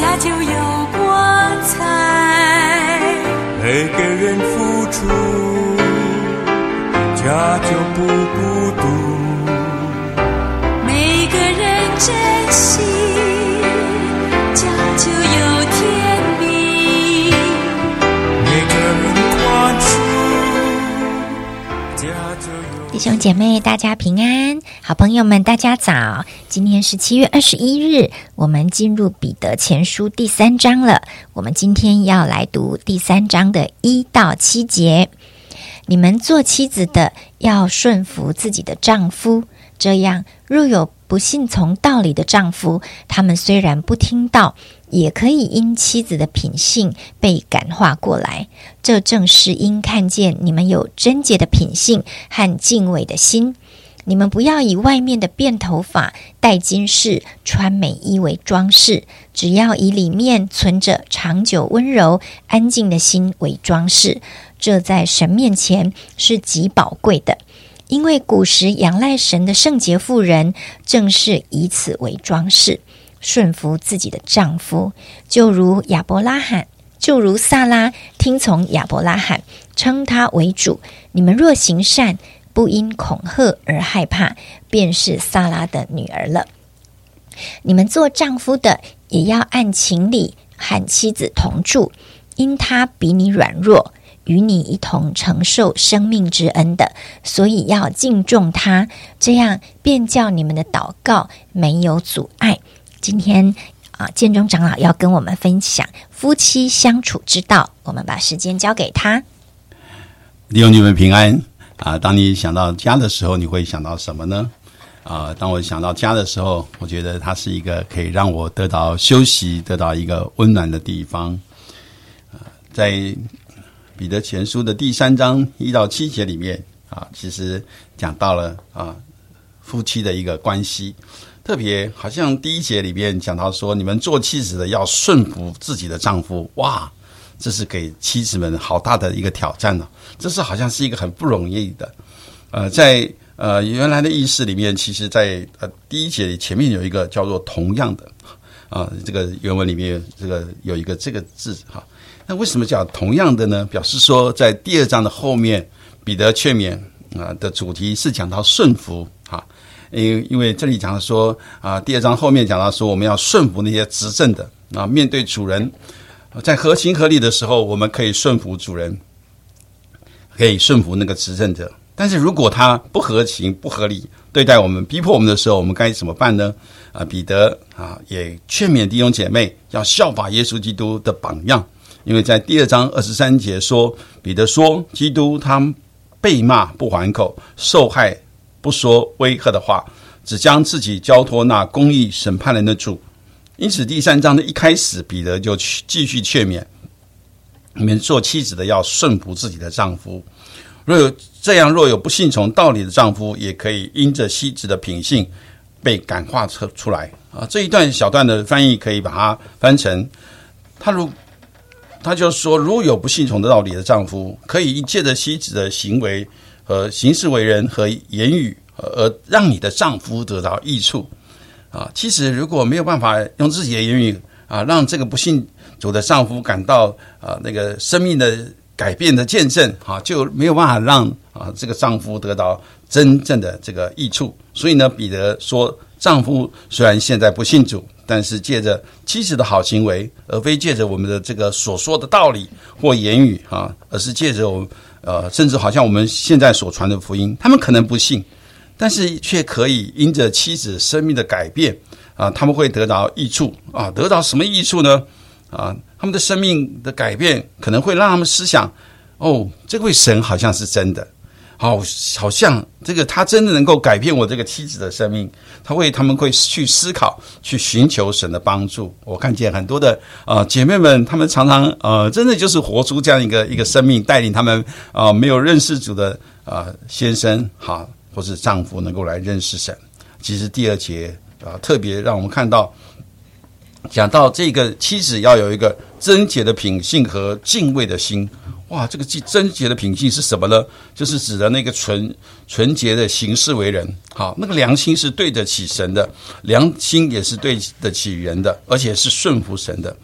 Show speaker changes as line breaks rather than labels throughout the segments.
家就有光彩。
每个人付出，家就不孤独。
每个人珍惜，家就有天命。
每个人宽恕，家就有
弟兄姐妹，大家平安！好朋友们，大家早！今天是七月二十一日，我们进入彼得前书第三章了。我们今天要来读第三章的一到七节。你们做妻子的要顺服自己的丈夫，这样若有不信从道理的丈夫，他们虽然不听道，也可以因妻子的品性被感化过来。这正是因看见你们有贞洁的品性和敬畏的心。你们不要以外面的辫头发、戴金饰、穿美衣为装饰，只要以里面存着长久温柔、安静的心为装饰。这在神面前是极宝贵的，因为古时仰赖神的圣洁妇人，正是以此为装饰，顺服自己的丈夫，就如亚伯拉罕。就如萨拉听从亚伯拉罕，称他为主。你们若行善，不因恐吓而害怕，便是萨拉的女儿了。你们做丈夫的，也要按情理和妻子同住，因他比你软弱，与你一同承受生命之恩的，所以要敬重他，这样便叫你们的祷告没有阻碍。今天啊，建中长老要跟我们分享夫妻相处之道，我们把时间交给他。
弟兄姊妹平安啊！当你想到家的时候，你会想到什么呢？啊，当我想到家的时候，我觉得它是一个可以让我得到休息、得到一个温暖的地方。啊，在彼得前书的第三章一到七节里面啊，其实讲到了啊夫妻的一个关系，特别好像第一节里面讲到说，你们做妻子的要顺服自己的丈夫，哇！这是给妻子们好大的一个挑战呢、这是好像是一个很不容易的。呃，在呃原来的意思里面，其实在呃第一节前面有一个叫做“同样的”啊、这个原文里面这个有一个这个字哈。那为什么叫同样的呢？表示说在第二章的后面，彼得劝勉啊、的主题是讲到顺服哈。因因为这里讲到说啊、第二章后面讲到说我们要顺服那些执政的啊，面对主人。在合情合理的时候，我们可以顺服主人，可以顺服那个执政者。但是如果他不合情、不合理对待我们、逼迫我们的时候，我们该怎么办呢？啊，彼得啊也劝勉弟兄姐妹要效法耶稣基督的榜样，因为在第二章二十三节说，彼得说，基督他被骂不还口，受害不说威吓的话，只将自己交托那公义审判人的主。因此，第三章的一开始，彼得就去继续劝勉你们做妻子的要顺服自己的丈夫。若有这样，若有不信从道理的丈夫，也可以因着妻子的品性被感化出出来啊。这一段小段的翻译可以把它翻成：他如他就说，如有不信从的道理的丈夫，可以借着妻子的行为和行事为人和言语，而让你的丈夫得到益处。啊，其实如果没有办法用自己的言语啊，让这个不信主的丈夫感到啊那个生命的改变的见证啊，就没有办法让啊这个丈夫得到真正的这个益处。所以呢，彼得说，丈夫虽然现在不信主，但是借着妻子的好行为，而非借着我们的这个所说的道理或言语啊，而是借着我呃，甚至好像我们现在所传的福音，他们可能不信。但是却可以因着妻子生命的改变啊，他们会得到益处啊，得到什么益处呢？啊，他们的生命的改变可能会让他们思想：哦，这位神好像是真的，好，好像这个他真的能够改变我这个妻子的生命。他会，他们会去思考，去寻求神的帮助。我看见很多的呃姐妹们，她们常常呃，真的就是活出这样一个一个生命，带领他们啊没有认识主的啊先生好。或是丈夫能够来认识神，其实第二节啊，特别让我们看到，讲到这个妻子要有一个贞洁的品性和敬畏的心，哇，这个既贞洁的品性是什么呢？就是指的那个纯纯洁的行事为人。好，那个良心是对得起神的，良心也是对得起人的，而且是顺服神的。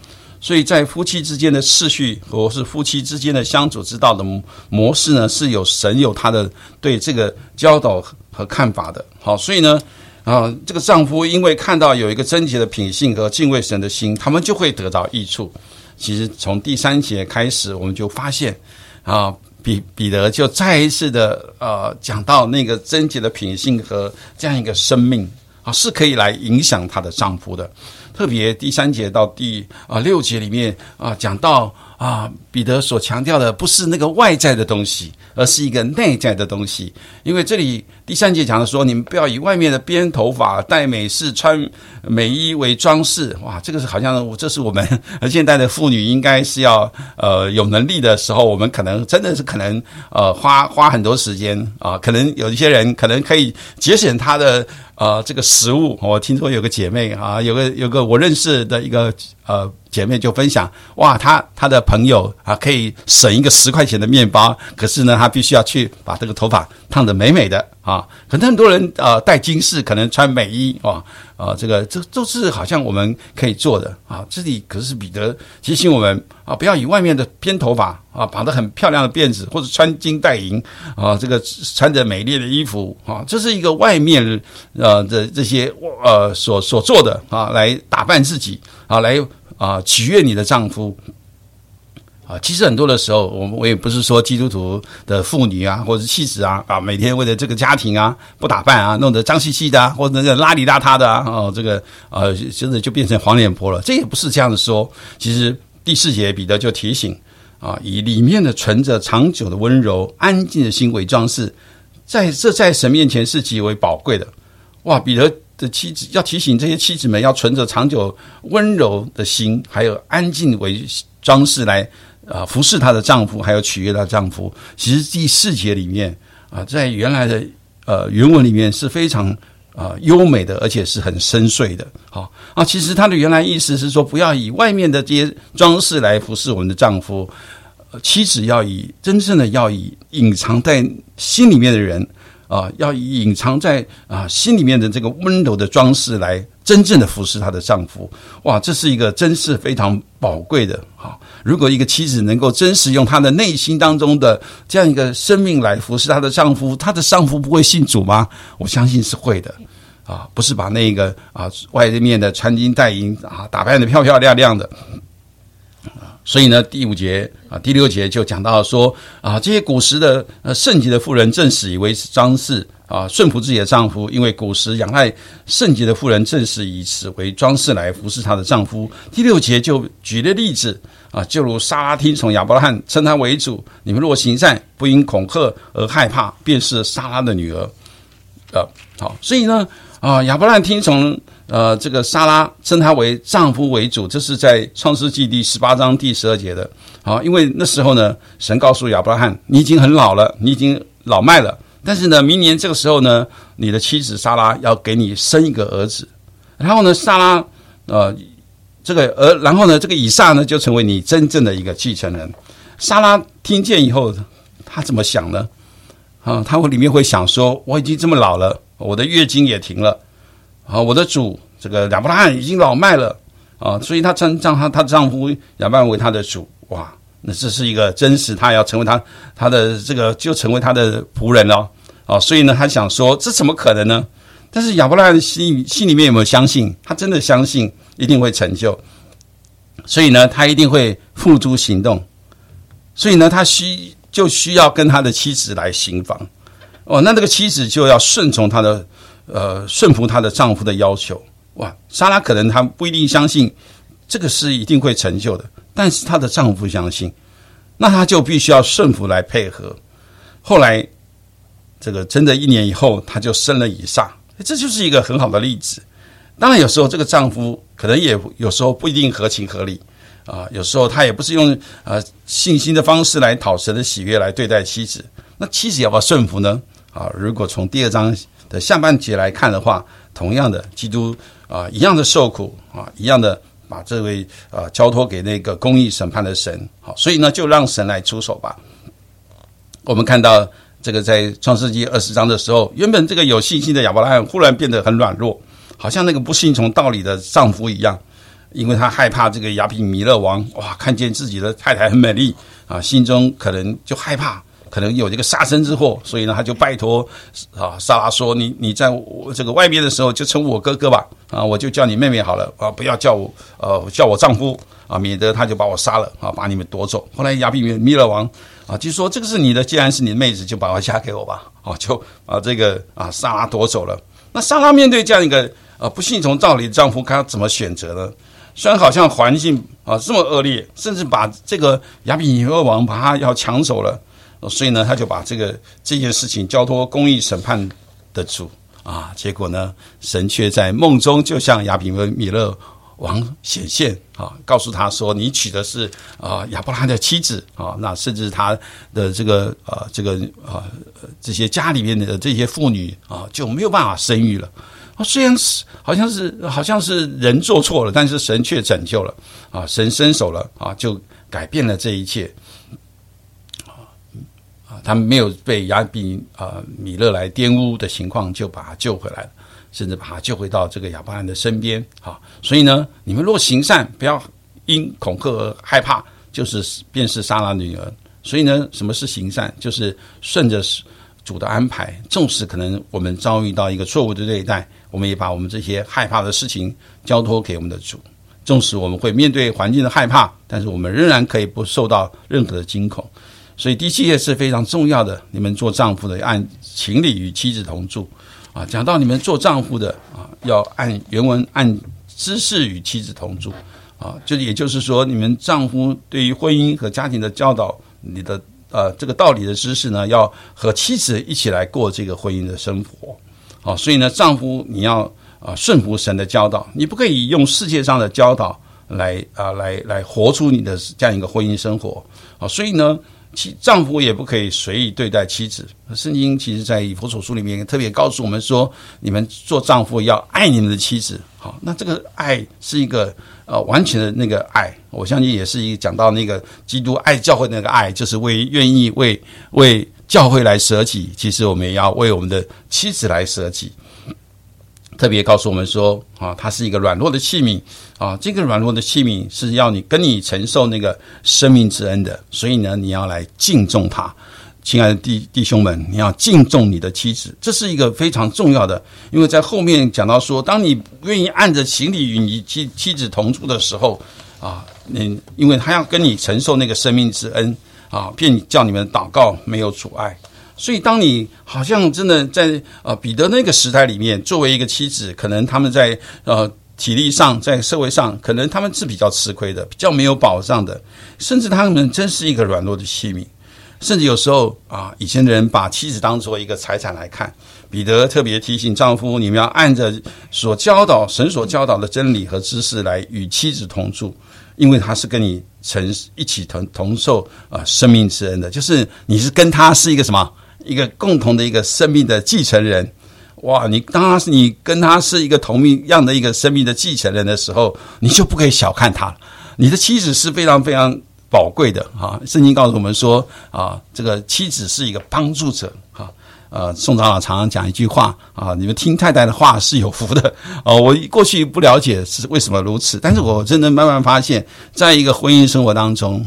所以在夫妻之间的次序，或是夫妻之间的相处之道的模式呢，是有神有他的对这个教导和看法的。好，所以呢，啊，这个丈夫因为看到有一个贞洁的品性和敬畏神的心，他们就会得到益处。其实从第三节开始，我们就发现，啊，彼彼得就再一次的呃讲到那个贞洁的品性和这样一个生命啊，是可以来影响她的丈夫的。特别第三节到第啊六节里面啊讲到啊，彼得所强调的不是那个外在的东西。而是一个内在的东西，因为这里第三节讲的说，你们不要以外面的编头发、戴美饰、穿美衣为装饰。哇，这个是好像这是我们 现代的妇女应该是要呃有能力的时候，我们可能真的是可能呃花花很多时间啊，可能有一些人可能可以节省他的呃这个食物。我听说有个姐妹啊，有个有个我认识的一个呃。姐妹就分享，哇，她她的朋友啊，可以省一个十块钱的面包，可是呢，她必须要去把这个头发烫得美美的啊。可能很多人啊戴金饰，可能穿美衣啊啊，这个这都是好像我们可以做的啊。这里可是彼得提醒我们啊，不要以外面的编头发啊，绑得很漂亮的辫子，或者穿金戴银啊，这个穿着美丽的衣服啊，这是一个外面呃的这些呃所所做的啊，来打扮自己啊，来。啊，取悦你的丈夫啊！其实很多的时候，我我也不是说基督徒的妇女啊，或者妻子啊，啊，每天为了这个家庭啊，不打扮啊，弄得脏兮兮的，或者那个邋里邋遢的啊，哦，这个呃，真的就变成黄脸婆了。这也不是这样子说。其实第四节彼得就提醒啊，以里面的存着长久的温柔、安静的心为装饰，在这在神面前是极为宝贵的。哇，彼得。的妻子要提醒这些妻子们，要存着长久温柔的心，还有安静为装饰来啊服侍她的丈夫，还有取悦她丈夫。其实第四节里面啊，在原来的呃原文里面是非常啊优美的，而且是很深邃的。好啊，其实它的原来意思是说，不要以外面的这些装饰来服侍我们的丈夫，妻子要以真正的要以隐藏在心里面的人。啊，要隐藏在啊心里面的这个温柔的装饰，来真正的服侍她的丈夫。哇，这是一个真是非常宝贵的啊！如果一个妻子能够真实用她的内心当中的这样一个生命来服侍她的丈夫，她的丈夫不会信主吗？我相信是会的啊！不是把那个啊外面的穿金戴银啊打扮的漂漂亮亮的。所以呢，第五节啊，第六节就讲到说啊，这些古时的呃圣洁的妇人正是以为是张氏啊，顺服自己的丈夫，因为古时仰赖圣洁的妇人正是以此为装饰来服侍她的丈夫。第六节就举了例子啊，就如沙拉听从亚伯拉罕称他为主，你们若行善，不因恐吓而害怕，便是沙拉的女儿。呃，好，所以呢啊，亚伯拉罕听从。呃，这个莎拉称他为丈夫为主，这是在创世纪第十八章第十二节的。好，因为那时候呢，神告诉亚伯拉罕，你已经很老了，你已经老迈了，但是呢，明年这个时候呢，你的妻子莎拉要给你生一个儿子，然后呢，莎拉呃，这个儿，然后呢，这个以撒呢，就成为你真正的一个继承人。莎拉听见以后，她怎么想呢？啊，她会里面会想说，我已经这么老了，我的月经也停了。啊，我的主，这个亚伯拉罕已经老迈了啊，所以她称让她她丈夫亚伯拉罕为她的主，哇，那这是一个真实，她要成为她她的这个就成为她的仆人了哦，所以呢，他想说这怎么可能呢？但是亚伯拉罕心心里面有没有相信？他真的相信一定会成就，所以呢，他一定会付诸行动，所以呢，他需就需要跟他的妻子来行房哦，那这个妻子就要顺从他的。呃，顺服她的丈夫的要求，哇！莎拉可能她不一定相信这个是一定会成就的，但是她的丈夫相信，那她就必须要顺服来配合。后来，这个真的一年以后，他就生了以上，这就是一个很好的例子。当然，有时候这个丈夫可能也有时候不一定合情合理啊，有时候他也不是用呃信心的方式来讨神的喜悦来对待妻子。那妻子要不要顺服呢？啊，如果从第二章。的下半节来看的话，同样的，基督啊，一样的受苦啊，一样的把这位呃交托给那个公义审判的神，好，所以呢，就让神来出手吧。我们看到这个在创世纪二十章的时候，原本这个有信心的亚伯拉罕忽然变得很软弱，好像那个不信从道理的丈夫一样，因为他害怕这个亚比米勒王哇，看见自己的太太很美丽啊，心中可能就害怕。可能有这个杀身之祸，所以呢，他就拜托啊，莎拉说：“你你在我这个外面的时候，就称我哥哥吧，啊，我就叫你妹妹好了啊，不要叫我呃叫我丈夫啊，免得他就把我杀了啊，把你们夺走。”后来亚比米勒王啊就说：“这个是你的，既然是你的妹子，就把我嫁给我吧。”啊，就把这个啊莎拉夺走了。那莎拉面对这样一个呃不信从道理的丈夫，她怎么选择呢？虽然好像环境啊这么恶劣，甚至把这个亚比米勒王把他要抢走了。所以呢，他就把这个这件事情交托公义审判的主啊，结果呢，神却在梦中就向亚比米勒王显现啊，告诉他说：“你娶的是啊亚伯拉罕的妻子啊，那甚至他的这个啊这个啊这些家里面的这些妇女啊就没有办法生育了啊。虽然是好像是好像是人做错了，但是神却拯救了啊，神伸手了啊，就改变了这一切啊。”他们没有被亚比啊米勒来玷污的情况，就把他救回来了，甚至把他救回到这个亚伯兰的身边啊。所以呢，你们若行善，不要因恐吓而害怕，就是便是杀了女儿。所以呢，什么是行善？就是顺着主的安排，纵使可能我们遭遇到一个错误的对待，我们也把我们这些害怕的事情交托给我们的主。纵使我们会面对环境的害怕，但是我们仍然可以不受到任何的惊恐。所以第七页是非常重要的。你们做丈夫的按情理与妻子同住啊。讲到你们做丈夫的啊，要按原文按知识与妻子同住啊。就也就是说，你们丈夫对于婚姻和家庭的教导，你的呃这个道理的知识呢，要和妻子一起来过这个婚姻的生活。好，所以呢，丈夫你要啊顺服神的教导，你不可以用世界上的教导来啊来来活出你的这样一个婚姻生活。好，所以呢。妻丈夫也不可以随意对待妻子。圣经其实在以佛所书里面特别告诉我们说，你们做丈夫要爱你们的妻子。好，那这个爱是一个呃完全的那个爱，我相信也是一讲到那个基督爱教会那个爱，就是为愿意为为教会来舍己。其实我们也要为我们的妻子来舍己。特别告诉我们说，啊，它是一个软弱的器皿，啊，这个软弱的器皿是要你跟你承受那个生命之恩的，所以呢，你要来敬重他，亲爱的弟弟兄们，你要敬重你的妻子，这是一个非常重要的，因为在后面讲到说，当你愿意按着情理与你妻妻子同住的时候，啊，你因为他要跟你承受那个生命之恩，啊，便叫你们祷告没有阻碍。所以，当你好像真的在呃彼得那个时代里面，作为一个妻子，可能他们在呃体力上，在社会上，可能他们是比较吃亏的，比较没有保障的，甚至他们真是一个软弱的器皿，甚至有时候啊，以前的人把妻子当做一个财产来看。彼得特别提醒丈夫，你们要按着所教导神所教导的真理和知识来与妻子同住，因为他是跟你承一起同同受啊生命之恩的，就是你是跟他是一个什么？一个共同的一个生命的继承人，哇！你当他是你跟他是一个同一样的一个生命的继承人的时候，你就不可以小看他了。你的妻子是非常非常宝贵的啊！圣经告诉我们说啊，这个妻子是一个帮助者啊。呃，宋长老常常讲一句话啊，你们听太太的话是有福的哦。我过去不了解是为什么如此，但是我真的慢慢发现，在一个婚姻生活当中。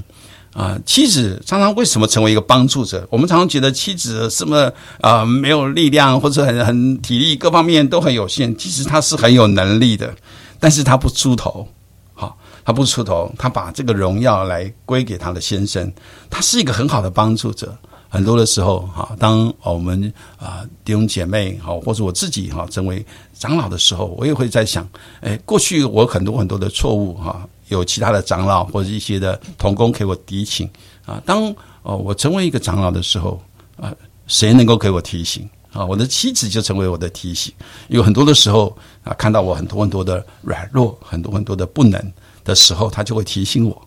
啊，妻子常常为什么成为一个帮助者？我们常常觉得妻子什么啊没有力量，或者很很体力各方面都很有限。其实她是很有能力的，但是她不出头，好，她不出头，她把这个荣耀来归给她的先生。她是一个很好的帮助者。很多的时候，哈，当我们啊弟兄姐妹好，或者我自己哈成为长老的时候，我也会在想，哎，过去我很多很多的错误哈。有其他的长老或者一些的同工给我提醒啊，当哦我成为一个长老的时候啊，谁能够给我提醒啊？我的妻子就成为我的提醒。有很多的时候啊，看到我很多很多的软弱，很多很多的不能的时候，他就会提醒我，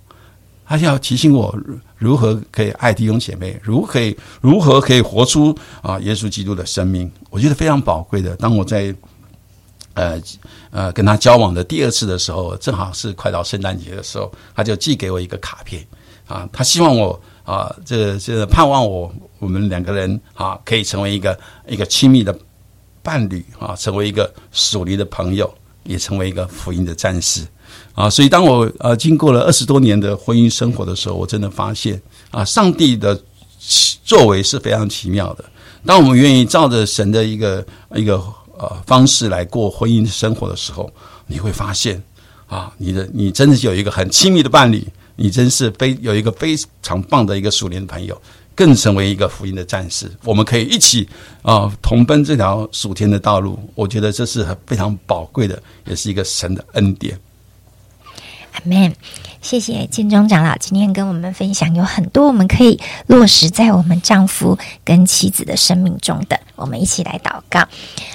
他要提醒我如何可以爱弟兄姐妹，如何可以如何可以活出啊耶稣基督的生命。我觉得非常宝贵的。当我在呃呃跟他交往的第二次的时候，正好是快到圣诞节的时候，他就寄给我一个卡片啊，他希望我啊，这这盼望我我们两个人啊可以成为一个一个亲密的伴侣啊，成为一个属灵的朋友，也成为一个福音的战士啊。所以当我呃经过了二十多年的婚姻生活的时候，我真的发现啊，上帝的作为是非常奇妙的。当我们愿意照着神的一个一个呃方式来过婚姻生活的时候，你会发现啊，你的你真的是有一个很亲密的伴侣，你真是非有一个非常棒的一个属灵的朋友，更成为一个福音的战士。我们可以一起啊同奔这条属天的道路，我觉得这是很非常宝贵的，也是一个神的恩典。
阿门。谢谢建中长老今天跟我们分享，有很多我们可以落实在我们丈夫跟妻子的生命中的。我们一起来祷告，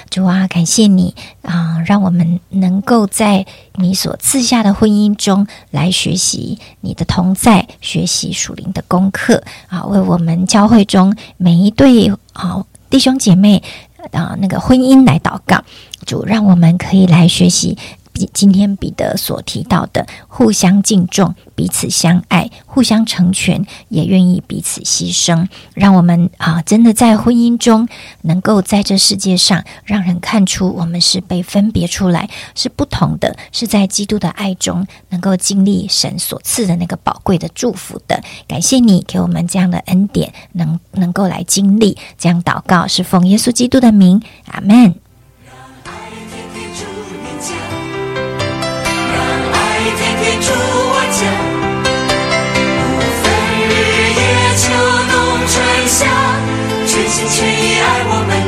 主啊，感谢你啊，让我们能够在你所赐下的婚姻中来学习你的同在，学习属灵的功课啊，为我们教会中每一对啊弟兄姐妹啊那个婚姻来祷告。主，让我们可以来学习。今天彼得所提到的，互相敬重、彼此相爱、互相成全，也愿意彼此牺牲，让我们啊，真的在婚姻中，能够在这世界上，让人看出我们是被分别出来，是不同的，是在基督的爱中，能够经历神所赐的那个宝贵的祝福的。感谢你给我们这样的恩典，能能够来经历这样祷告，是奉耶稣基督的名，阿门。全心全意爱我们。